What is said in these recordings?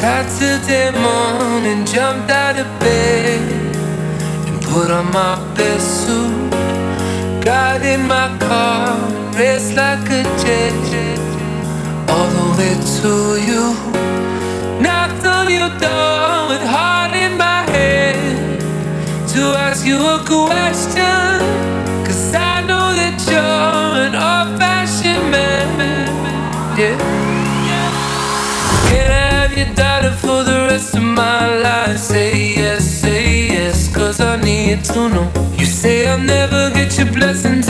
Saturday morning, jumped out of bed and put on my best suit. Got in my car raced like a jet, all the way to you. Knocked on your door with heart in my head to ask you a question. Cause I know that you're an old fashioned man. Yeah get doubted for the rest of my life. Say yes, say yes, cause I need to know. You say I'll never get your blessings.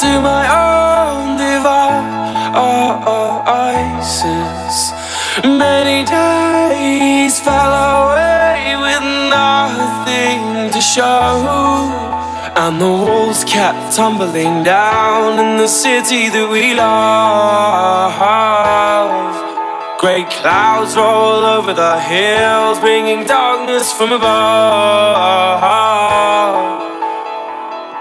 To my own devices. Many days fell away with nothing to show. And the walls kept tumbling down in the city that we love. Great clouds roll over the hills, bringing darkness from above.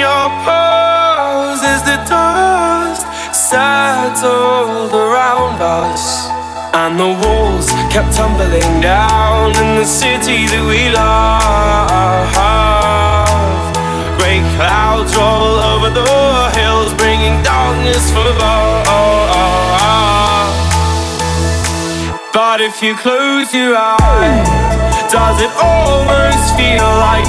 your pose as the dust settled around us. And the walls kept tumbling down in the city that we love. Great clouds roll over the hills, bringing darkness from above. But if you close your eyes, does it almost feel like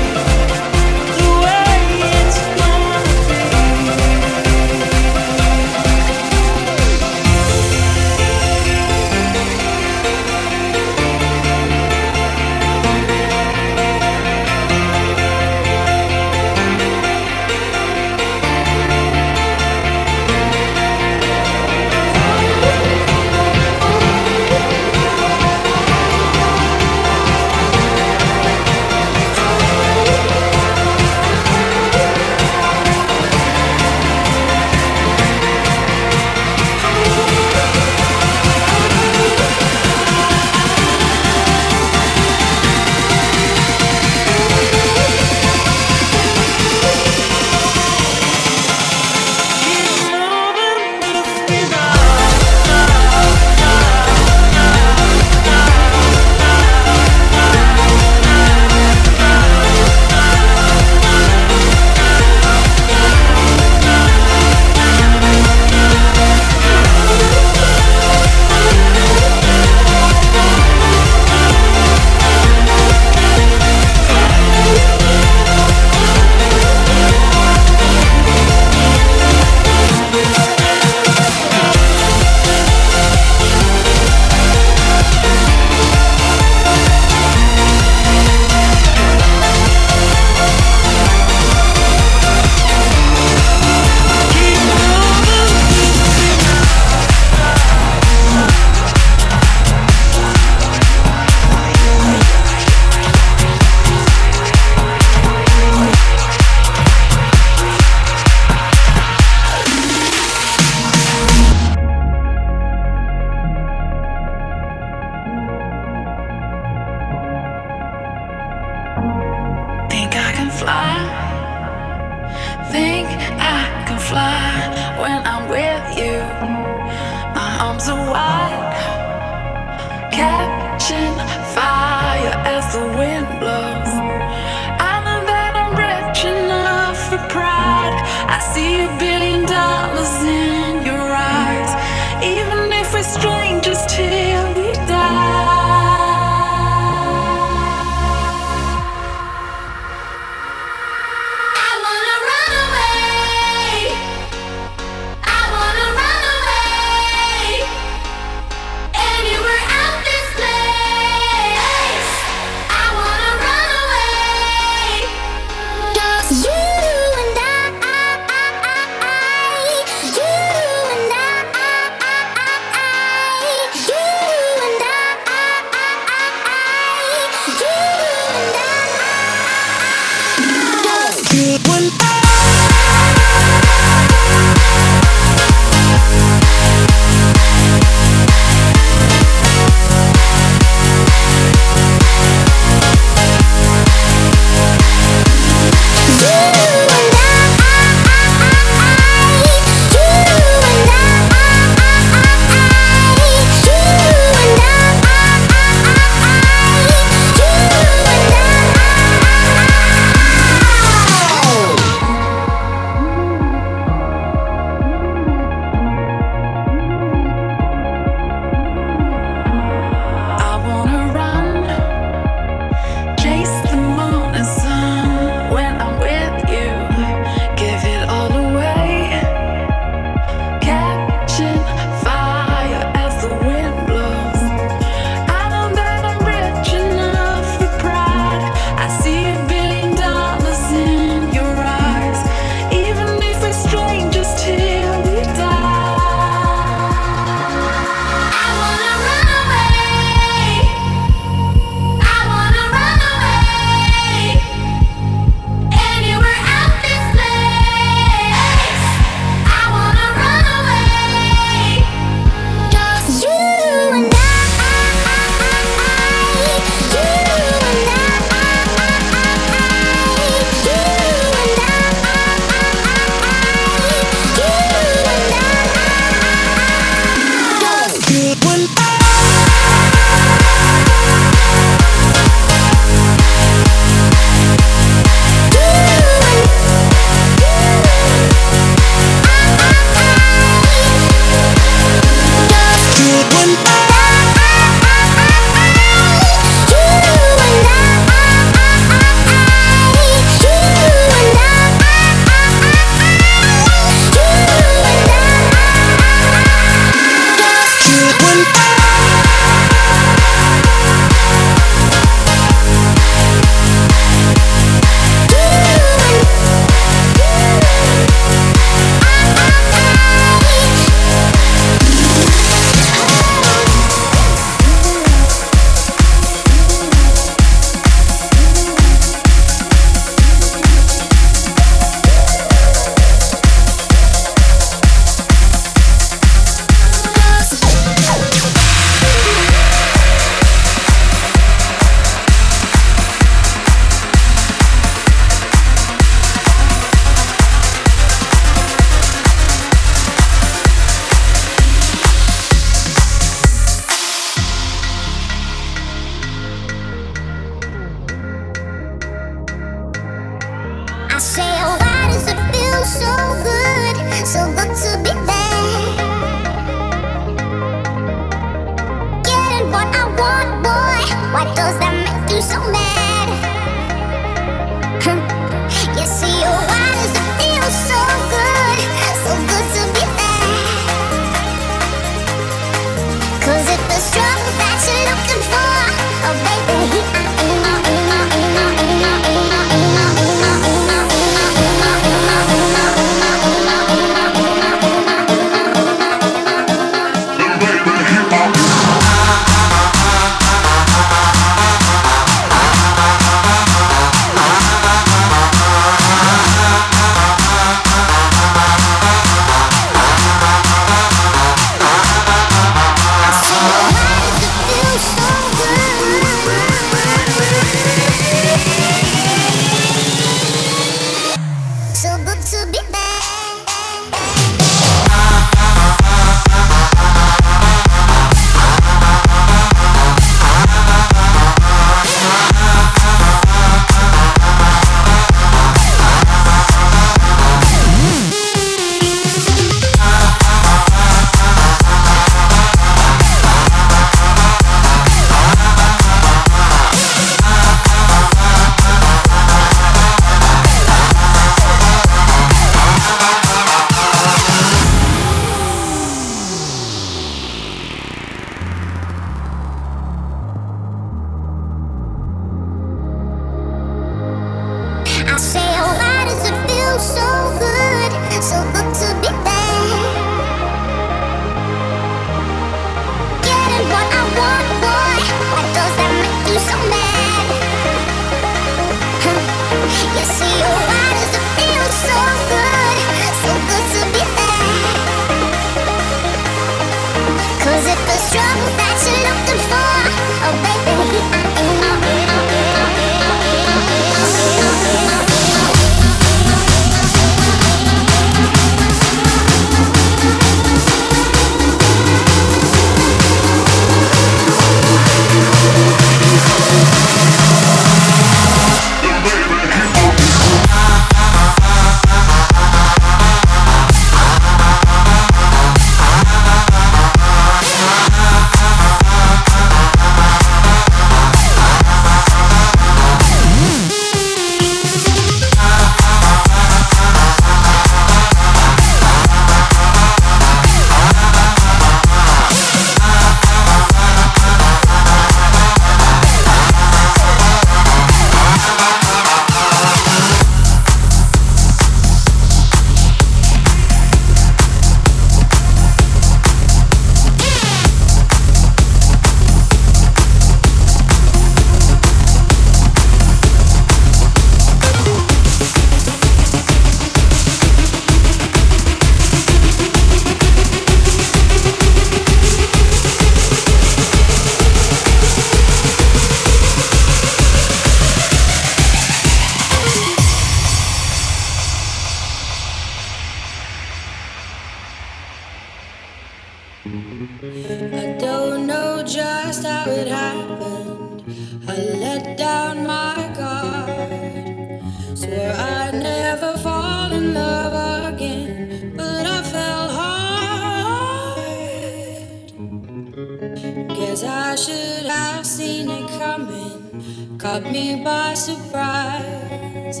me by surprise.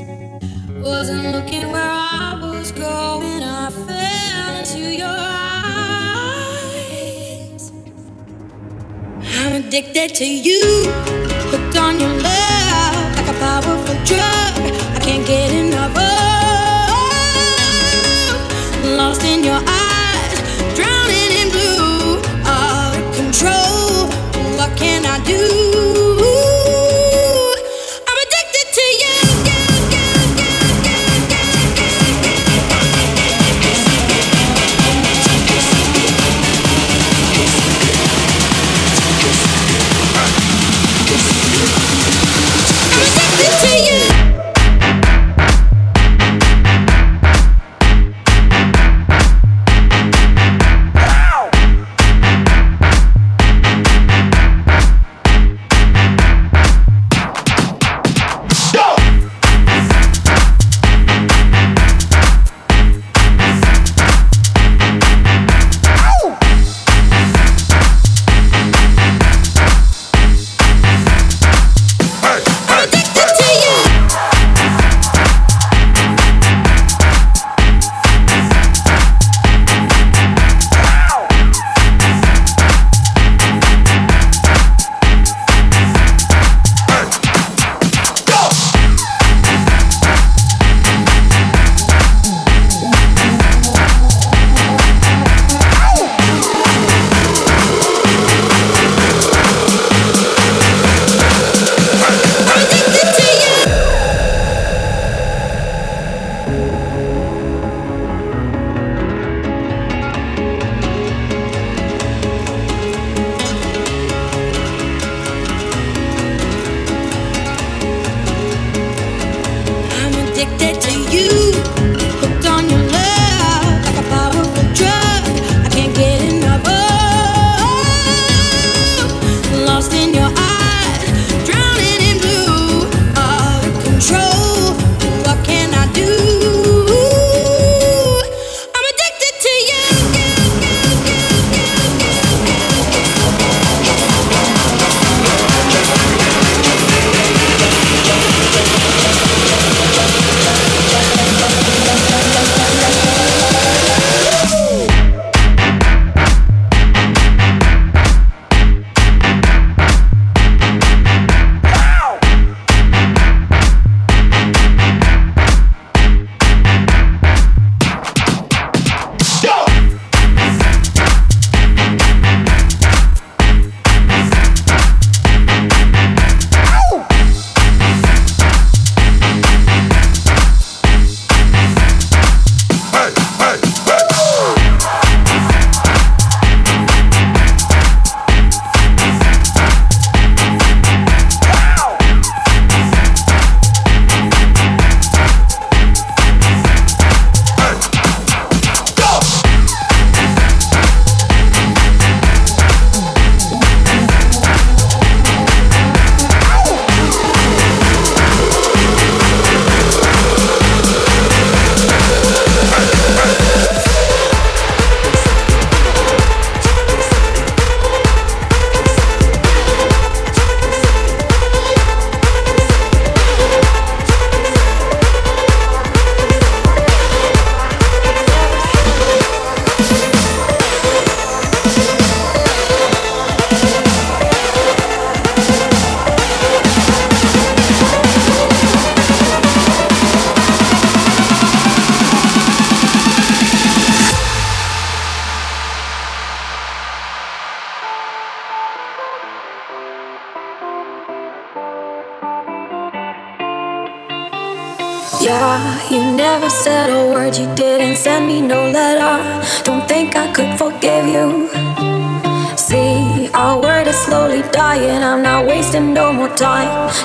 Wasn't looking where I was going, I fell into your eyes. I'm addicted to you, hooked on your love, like a powerful drug. I can't get enough of. Lost in your eyes, drowning in blue, out of control. What can I do?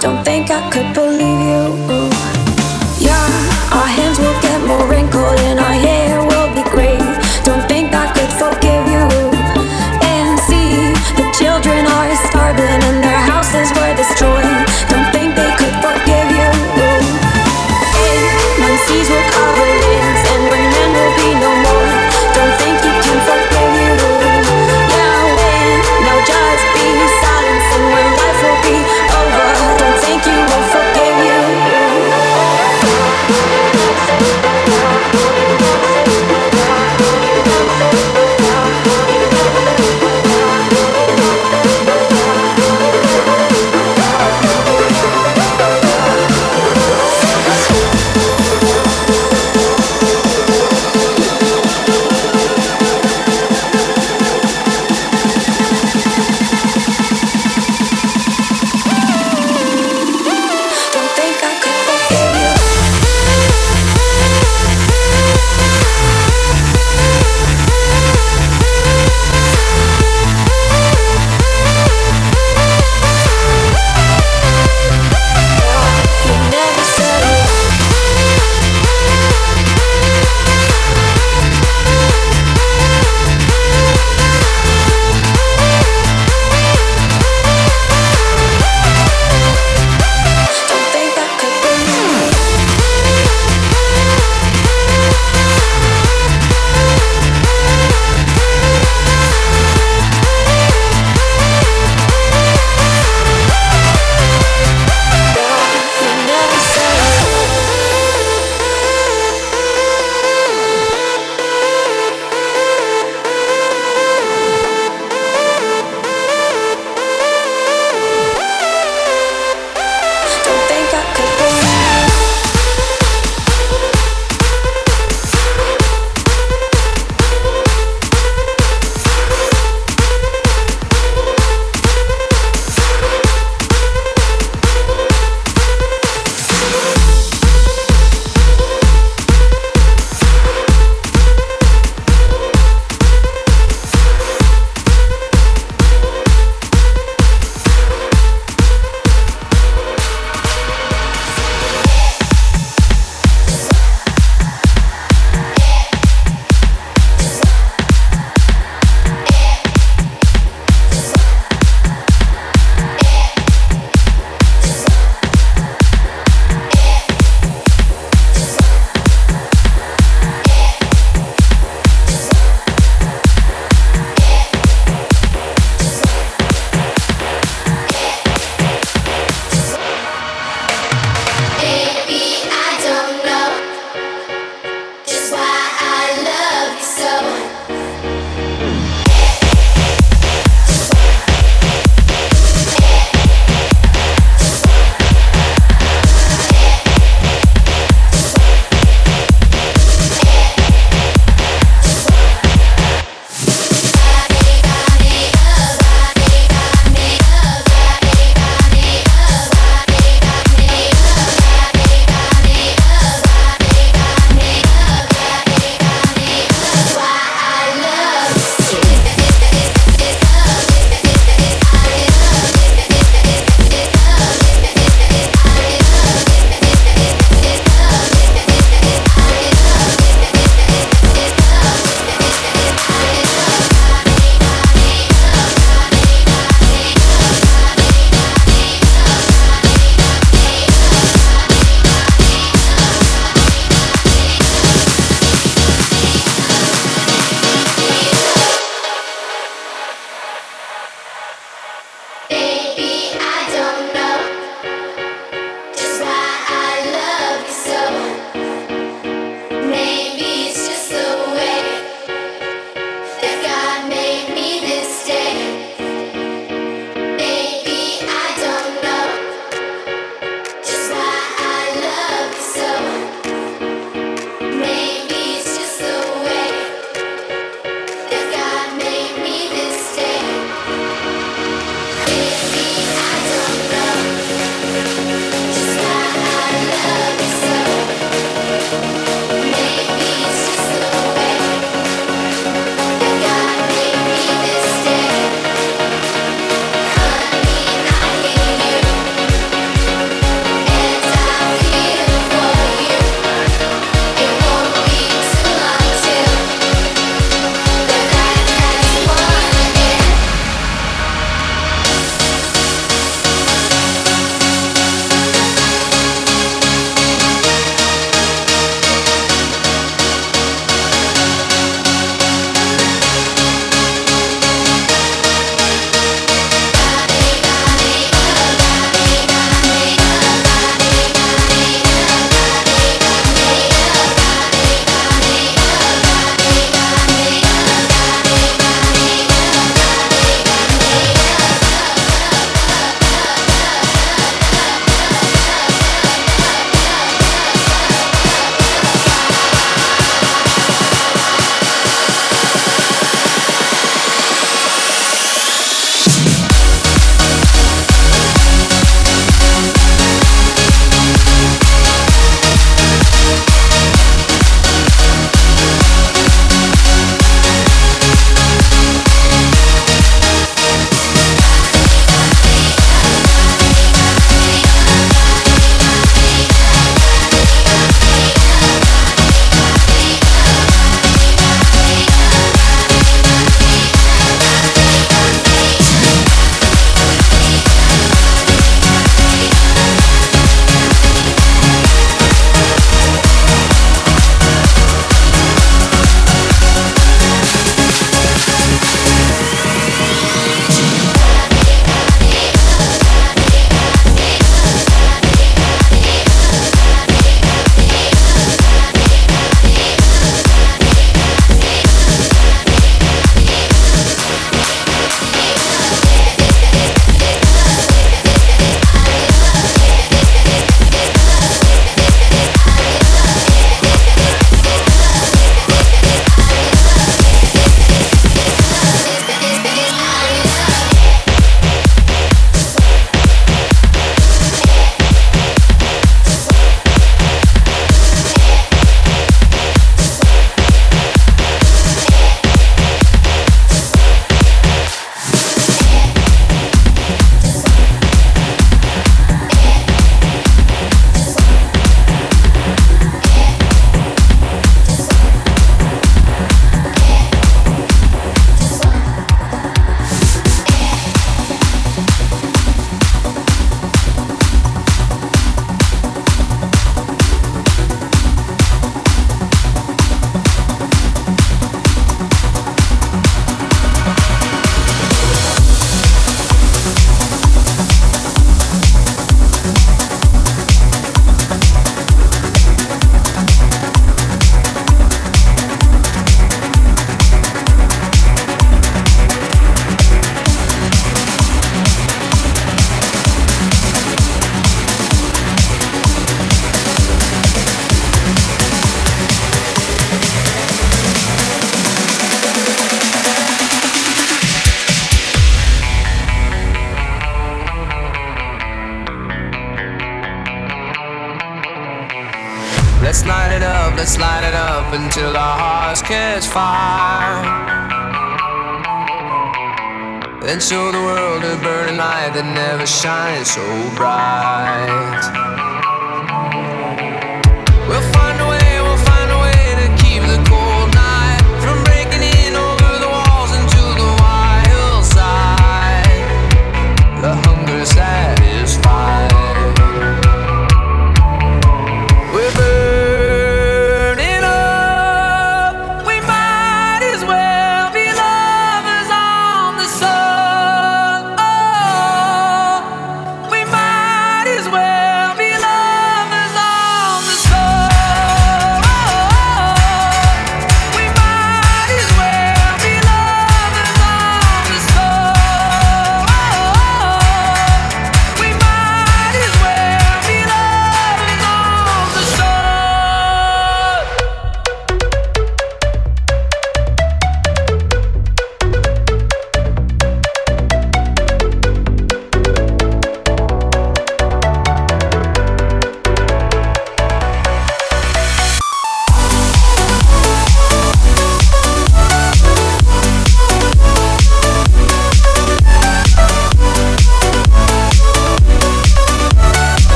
Don't think I could believe